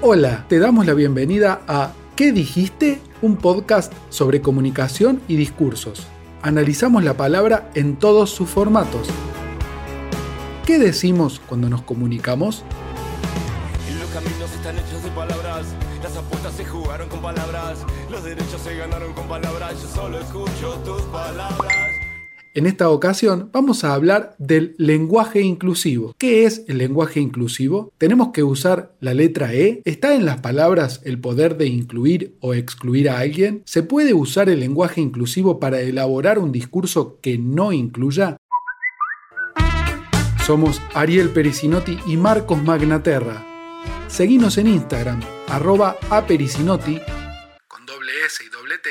Hola, te damos la bienvenida a ¿Qué dijiste? Un podcast sobre comunicación y discursos. Analizamos la palabra en todos sus formatos. ¿Qué decimos cuando nos comunicamos? Los caminos están hechos de palabras, las apuestas se jugaron con palabras, los derechos se ganaron con palabras, yo solo escucho tus palabras. En esta ocasión vamos a hablar del lenguaje inclusivo. ¿Qué es el lenguaje inclusivo? ¿Tenemos que usar la letra E? ¿Está en las palabras el poder de incluir o excluir a alguien? ¿Se puede usar el lenguaje inclusivo para elaborar un discurso que no incluya? Somos Ariel Pericinotti y Marcos Magnaterra. Seguinos en Instagram, arroba apericinotti, con doble S y doble T,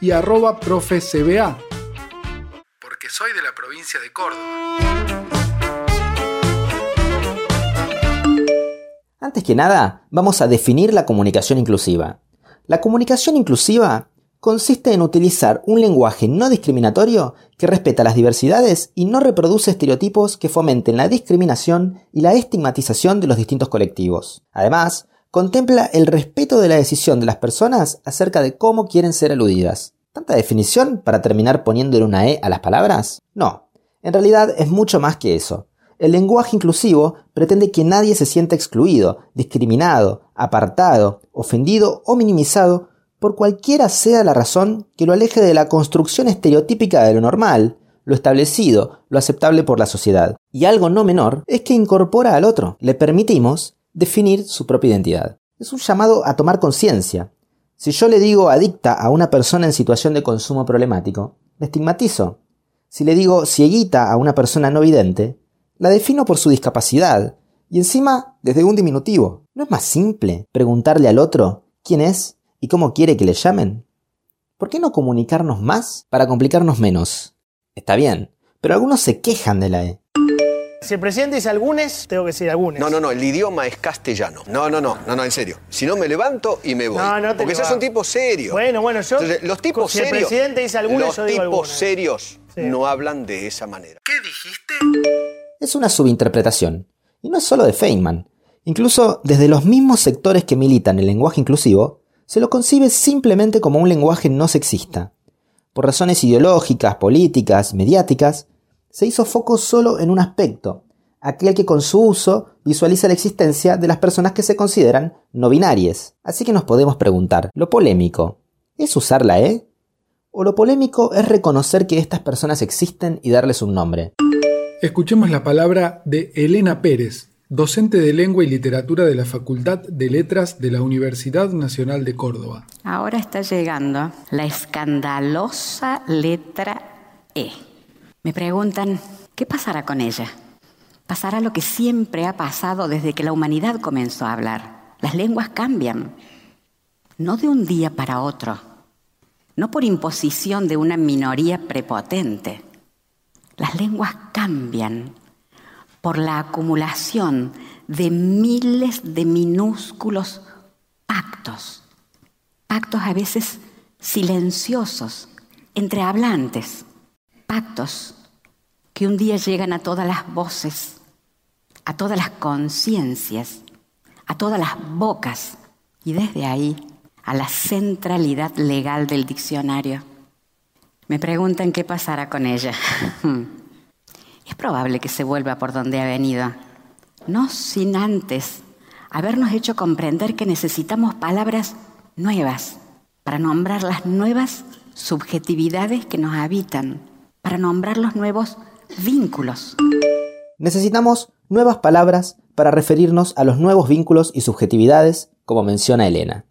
y arroba profecba soy de la provincia de Córdoba. Antes que nada, vamos a definir la comunicación inclusiva. La comunicación inclusiva consiste en utilizar un lenguaje no discriminatorio que respeta las diversidades y no reproduce estereotipos que fomenten la discriminación y la estigmatización de los distintos colectivos. Además, contempla el respeto de la decisión de las personas acerca de cómo quieren ser aludidas. ¿Tanta definición para terminar poniéndole una E a las palabras? No, en realidad es mucho más que eso. El lenguaje inclusivo pretende que nadie se sienta excluido, discriminado, apartado, ofendido o minimizado por cualquiera sea la razón que lo aleje de la construcción estereotípica de lo normal, lo establecido, lo aceptable por la sociedad. Y algo no menor es que incorpora al otro, le permitimos definir su propia identidad. Es un llamado a tomar conciencia, si yo le digo adicta a una persona en situación de consumo problemático, la estigmatizo. Si le digo cieguita a una persona no vidente, la defino por su discapacidad, y encima desde un diminutivo. ¿No es más simple preguntarle al otro quién es y cómo quiere que le llamen? ¿Por qué no comunicarnos más para complicarnos menos? Está bien, pero algunos se quejan de la E. Si el presidente dice algunes, tengo que decir algunes. No, no, no, el idioma es castellano. No, no, no, no, no, en serio. Si no me levanto y me voy. No, no te Porque sos un tipo serio. Bueno, bueno, yo- Entonces, los tipos si el serios. presidente dice algunos, los yo digo tipos serios Sí. no hablan de esa manera. ¿Qué dijiste? Es una subinterpretación. Y no es solo de Feynman. Incluso desde los mismos sectores que militan el lenguaje inclusivo, se lo concibe simplemente como un lenguaje no sexista. Por razones ideológicas, políticas, mediáticas, se hizo foco solo en un aspecto, aquel que con su uso visualiza la existencia de las personas que se consideran no binarias. Así que nos podemos preguntar, ¿lo polémico es usar la E? ¿O lo polémico es reconocer que estas personas existen y darles un nombre? Escuchemos la palabra de Elena Pérez, docente de lengua y literatura de la Facultad de Letras de la Universidad Nacional de Córdoba. Ahora está llegando la escandalosa letra E. Me preguntan, ¿qué pasará con ella? Pasará lo que siempre ha pasado desde que la humanidad comenzó a hablar. Las lenguas cambian, no de un día para otro, no por imposición de una minoría prepotente. Las lenguas cambian por la acumulación de miles de minúsculos pactos pactos a veces silenciosos entre hablantes, pactos que un día llegan a todas las voces, a todas las conciencias, a todas las bocas y desde ahí a la centralidad legal del diccionario. Me preguntan qué pasará con ella. Es probable que se vuelva por donde ha venido, no sin antes habernos hecho comprender que necesitamos palabras nuevas para nombrar las nuevas subjetividades que nos habitan, para nombrar los nuevos vínculos. Necesitamos nuevas palabras para referirnos a los nuevos vínculos y subjetividades, como menciona Elena.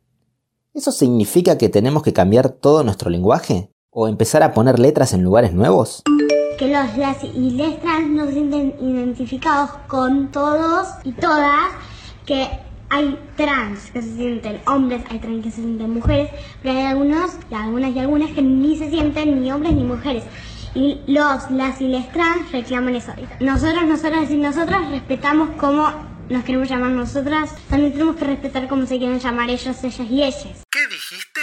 ¿Eso significa que tenemos que cambiar todo nuestro lenguaje? ¿O empezar a poner letras en lugares nuevos? que los las y les trans no se sienten identificados con todos y todas, que hay trans que se sienten hombres, hay trans que se sienten mujeres, pero hay algunos, y algunas y algunas que ni se sienten ni hombres ni mujeres. Y los, las y les trans reclaman eso. Nosotros, nosotras y nosotras respetamos cómo nos queremos llamar nosotras, también tenemos que respetar cómo se quieren llamar ellos, ellas y ellas. ¿Qué dijiste?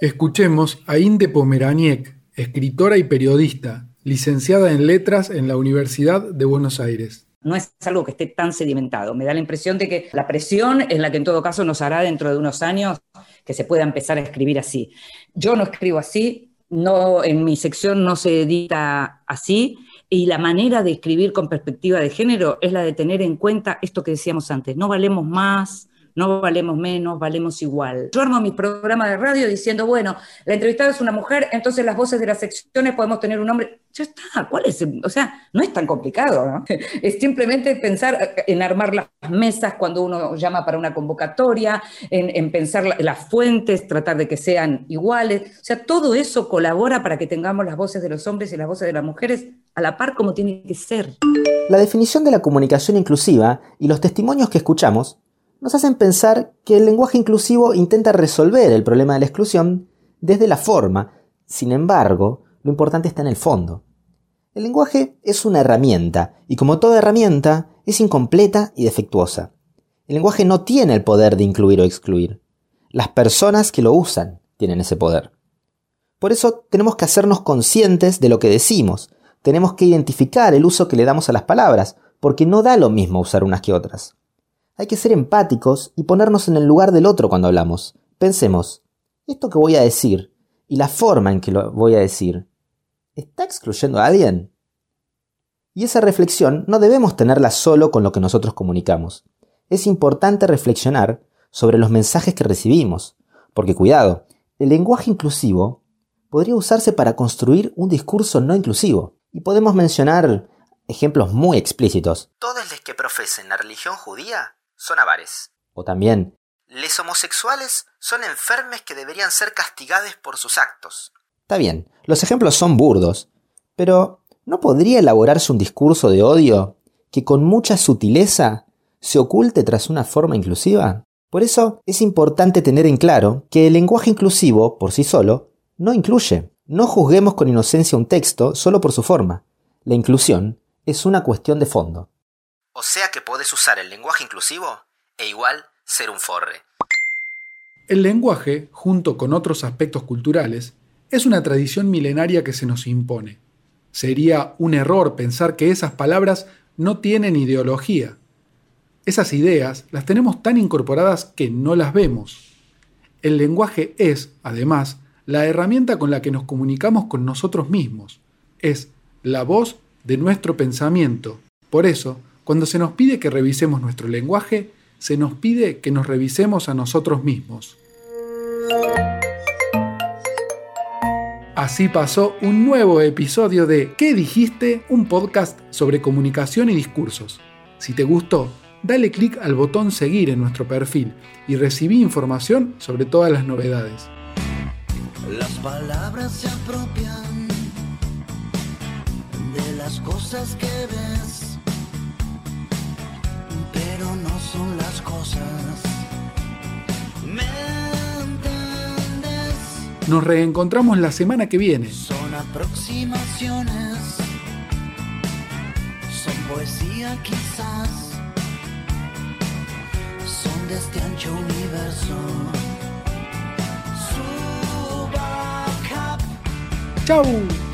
Escuchemos a Inde Pomeraniec, escritora y periodista, licenciada en Letras en la Universidad de Buenos Aires. No es algo que esté tan sedimentado. Me da la impresión de que la presión es la que en todo caso nos hará dentro de unos años que se pueda empezar a escribir así. Yo no escribo así, no, en mi sección no se edita así, y la manera de escribir con perspectiva de género es la de tener en cuenta esto que decíamos antes, no valemos más, no valemos menos, valemos igual. Yo armo mi programa de radio diciendo, bueno, la entrevistada es una mujer, entonces las voces de las secciones podemos tener un hombre. Ya está, ¿cuál es? O sea, no es tan complicado, ¿no? Es simplemente pensar en armar las mesas cuando uno llama para una convocatoria, en, pensar las fuentes, tratar de que sean iguales. O sea, todo eso colabora para que tengamos las voces de los hombres y las voces de las mujeres a la par como tiene que ser. La definición de la comunicación inclusiva y los testimonios que escuchamos nos hacen pensar que el lenguaje inclusivo intenta resolver el problema de la exclusión desde la forma. Sin embargo, lo importante está en el fondo. El lenguaje es una herramienta, y como toda herramienta, es incompleta y defectuosa. El lenguaje no tiene el poder de incluir o excluir. Las personas que lo usan tienen ese poder. Por eso tenemos que hacernos conscientes de lo que decimos. Tenemos que identificar el uso que le damos a las palabras, porque no da lo mismo usar unas que otras. Hay que ser empáticos y ponernos en el lugar del otro cuando hablamos. Pensemos, esto que voy a decir y la forma en que lo voy a decir, ¿está excluyendo a alguien? Y esa reflexión no debemos tenerla solo con lo que nosotros comunicamos. Es importante reflexionar sobre los mensajes que recibimos, porque cuidado, el lenguaje inclusivo podría usarse para construir un discurso no inclusivo. Y podemos mencionar ejemplos muy explícitos. Todos los que profesen la religión judía son avares. O también, les homosexuales son enfermes que deberían ser castigados por sus actos. Está bien, los ejemplos son burdos, pero ¿no podría elaborarse un discurso de odio que con mucha sutileza se oculte tras una forma inclusiva? Por eso es importante tener en claro que el lenguaje inclusivo, por sí solo, no incluye. No juzguemos con inocencia un texto solo por su forma. La inclusión es una cuestión de fondo. O sea que podés usar el lenguaje inclusivo e igual ser un forre. El lenguaje, junto con otros aspectos culturales, es una tradición milenaria que se nos impone. Sería un error pensar que esas palabras no tienen ideología. Esas ideas las tenemos tan incorporadas que no las vemos. El lenguaje es, además, la herramienta con la que nos comunicamos con nosotros mismos. Es la voz de nuestro pensamiento. Por eso, cuando se nos pide que revisemos nuestro lenguaje, se nos pide que nos revisemos a nosotros mismos. Así pasó un nuevo episodio de ¿Qué dijiste? Un podcast sobre comunicación y discursos. Si te gustó, dale clic al botón seguir en nuestro perfil y recibí información sobre todas las novedades. Las palabras se apropian de las cosas que ves son las cosas. ¿Me Nos reencontramos la semana que viene. Son aproximaciones, son poesía quizás, son de este ancho universo. Chau.